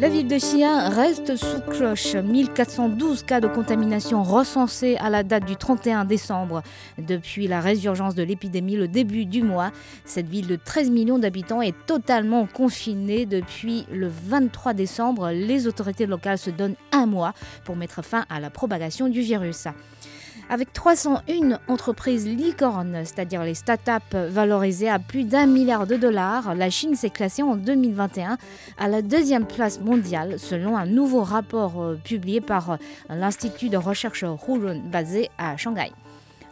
La ville de Xi'an reste sous cloche. 1412 cas de contamination recensés à la date du 31 décembre. Depuis la résurgence de l'épidémie le début du mois, cette ville de 13 millions d'habitants est totalement confinée depuis le 23 décembre. Les autorités locales se donnent un mois pour mettre fin à la propagation du virus. Avec 301 entreprises licornes, c'est-à-dire les startups valorisées à plus d'un milliard de dollars, la Chine s'est classée en 2021 à la deuxième place mondiale selon un nouveau rapport euh, publié par euh, l'Institut de recherche Hurun basé à Shanghai.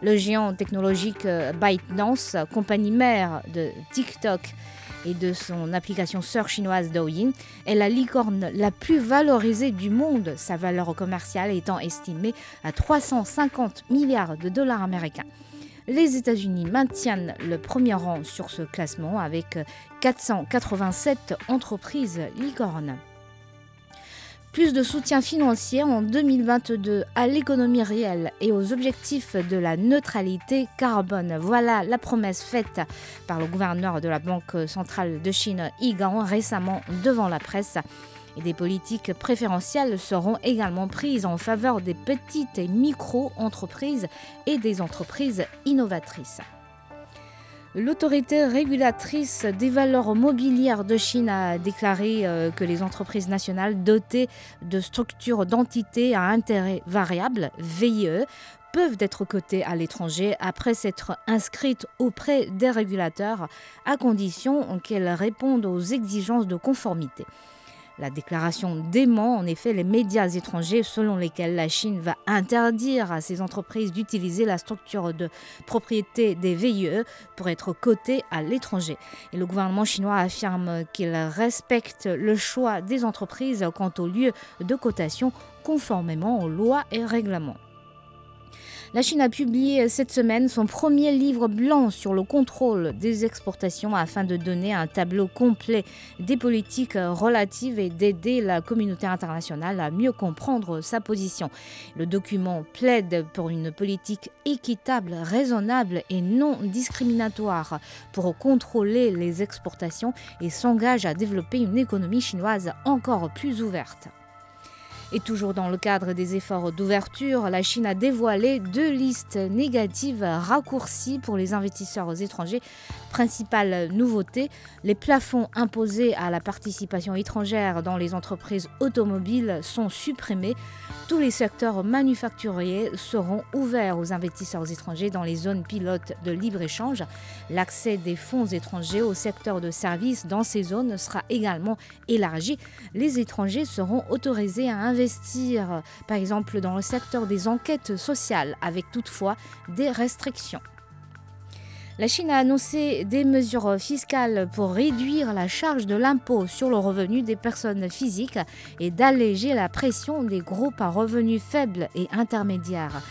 Le géant technologique euh, ByteDance, compagnie mère de TikTok et de son application sœur chinoise Douyin, est la licorne la plus valorisée du monde, sa valeur commerciale étant estimée à 350 milliards de dollars américains. Les États-Unis maintiennent le premier rang sur ce classement avec 487 entreprises licornes. Plus de soutien financier en 2022 à l'économie réelle et aux objectifs de la neutralité carbone. Voilà la promesse faite par le gouverneur de la Banque centrale de Chine, Yigang, récemment devant la presse. Et des politiques préférentielles seront également prises en faveur des petites et micro-entreprises et des entreprises innovatrices. L'autorité régulatrice des valeurs mobilières de Chine a déclaré euh, que les entreprises nationales dotées de structures d'entités à intérêt variable, VIE, peuvent être cotées à l'étranger après s'être inscrites auprès des régulateurs à condition qu'elles répondent aux exigences de conformité. La déclaration dément en effet les médias étrangers selon lesquels la Chine va interdire à ces entreprises d'utiliser la structure de propriété des VIE pour être cotées à l'étranger. Et le gouvernement chinois affirme qu'il respecte le choix des entreprises quant au lieu de cotation conformément aux lois et règlements. La Chine a publié cette semaine son premier livre blanc sur le contrôle des exportations afin de donner un tableau complet des politiques relatives et d'aider la communauté internationale à mieux comprendre sa position. Le document plaide pour une politique équitable, raisonnable et non discriminatoire pour contrôler les exportations et s'engage à développer une économie chinoise encore plus ouverte. Et toujours dans le cadre des efforts d'ouverture, la Chine a dévoilé deux listes négatives raccourcies pour les investisseurs étrangers. Principale nouveauté, les plafonds imposés à la participation étrangère dans les entreprises automobiles sont supprimés. Tous les secteurs manufacturiers seront ouverts aux investisseurs étrangers dans les zones pilotes de libre-échange. L'accès des fonds étrangers au secteur de services dans ces zones sera également élargi. Les étrangers seront autorisés à investir, par exemple, dans le secteur des enquêtes sociales, avec toutefois des restrictions. La Chine a annoncé des mesures fiscales pour réduire la charge de l'impôt sur le revenu des personnes physiques et d'alléger la pression des groupes à revenus faibles et intermédiaires.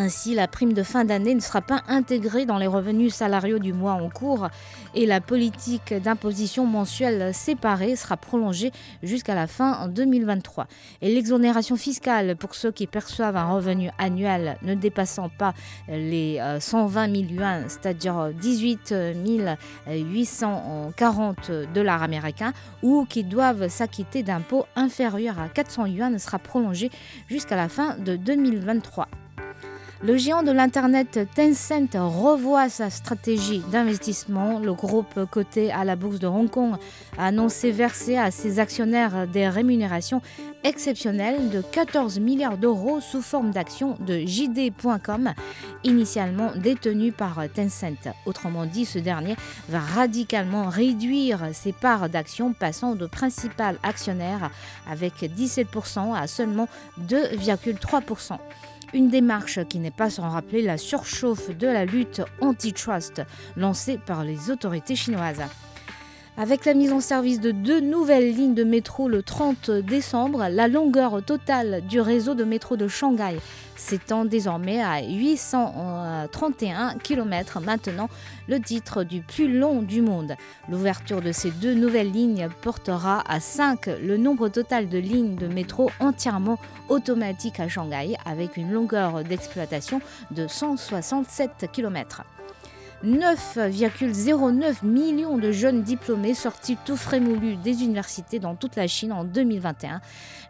Ainsi, la prime de fin d'année ne sera pas intégrée dans les revenus salariaux du mois en cours et la politique d'imposition mensuelle séparée sera prolongée jusqu'à la fin 2023. Et l'exonération fiscale pour ceux qui perçoivent un revenu annuel ne dépassant pas les 120 000 yuan, c'est-à-dire 18 840 dollars américains, ou qui doivent s'acquitter d'impôts inférieurs à 400 yuan sera prolongée jusqu'à la fin de 2023. Le géant de l'Internet Tencent revoit sa stratégie d'investissement. Le groupe coté à la bourse de Hong Kong a annoncé verser à ses actionnaires des rémunérations exceptionnelles de 14 milliards d'euros sous forme d'actions de JD.com, initialement détenu par Tencent. Autrement dit, ce dernier va radicalement réduire ses parts d'actions, passant de principal actionnaire avec 17% à seulement 2,3%. Une démarche qui n'est pas sans rappeler la surchauffe de la lutte antitrust lancée par les autorités chinoises. Avec la mise en service de deux nouvelles lignes de métro le 30 décembre, la longueur totale du réseau de métro de Shanghai s'étend désormais à 831 km maintenant, le titre du plus long du monde. L'ouverture de ces deux nouvelles lignes portera à 5 le nombre total de lignes de métro entièrement automatiques à Shanghai avec une longueur d'exploitation de 167 km. 9,09 millions de jeunes diplômés sortis tout frais des universités dans toute la Chine en 2021.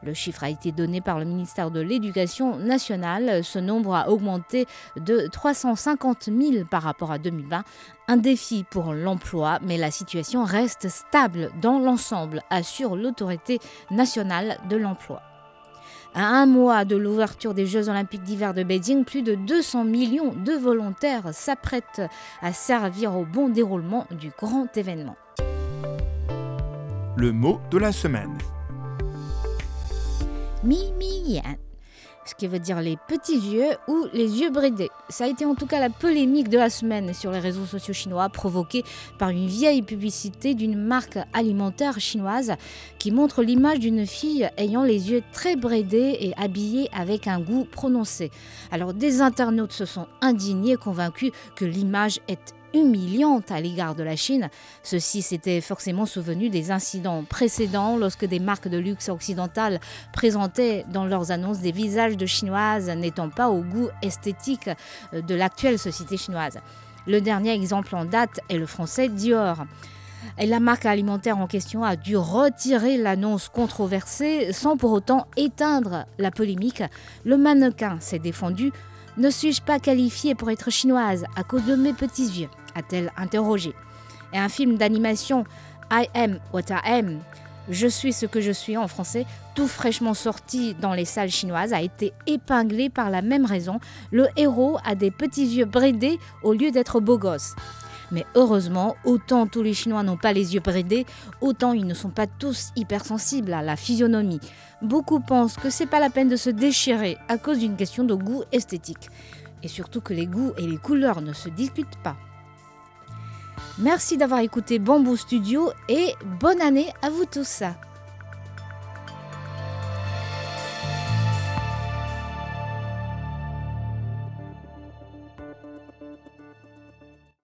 Le chiffre a été donné par le ministère de l'Éducation nationale. Ce nombre a augmenté de 350 000 par rapport à 2020. Un défi pour l'emploi, mais la situation reste stable dans l'ensemble, assure l'autorité nationale de l'emploi. À un mois de l'ouverture des Jeux olympiques d'hiver de Beijing, plus de 200 millions de volontaires s'apprêtent à servir au bon déroulement du grand événement. Le mot de la semaine. Mimi ce qui veut dire les petits yeux ou les yeux bridés. Ça a été en tout cas la polémique de la semaine sur les réseaux sociaux chinois, provoquée par une vieille publicité d'une marque alimentaire chinoise qui montre l'image d'une fille ayant les yeux très bridés et habillée avec un goût prononcé. Alors des internautes se sont indignés, convaincus que l'image est humiliante à l'égard de la Chine. Ceux-ci s'étaient forcément souvenus des incidents précédents lorsque des marques de luxe occidentales présentaient dans leurs annonces des visages de Chinoises n'étant pas au goût esthétique de l'actuelle société chinoise. Le dernier exemple en date est le français Dior. Et la marque alimentaire en question a dû retirer l'annonce controversée sans pour autant éteindre la polémique. Le mannequin s'est défendu ne suis-je pas qualifiée pour être chinoise à cause de mes petits yeux? A-t-elle interrogé. Et un film d'animation I Am What I Am, Je suis ce que je suis en français, tout fraîchement sorti dans les salles chinoises, a été épinglé par la même raison. Le héros a des petits yeux bridés au lieu d'être beau gosse. Mais heureusement, autant tous les Chinois n'ont pas les yeux bridés, autant ils ne sont pas tous hypersensibles à la physionomie. Beaucoup pensent que c'est pas la peine de se déchirer à cause d'une question de goût esthétique. Et surtout que les goûts et les couleurs ne se discutent pas. Merci d'avoir écouté Bamboo Studio et bonne année à vous tous.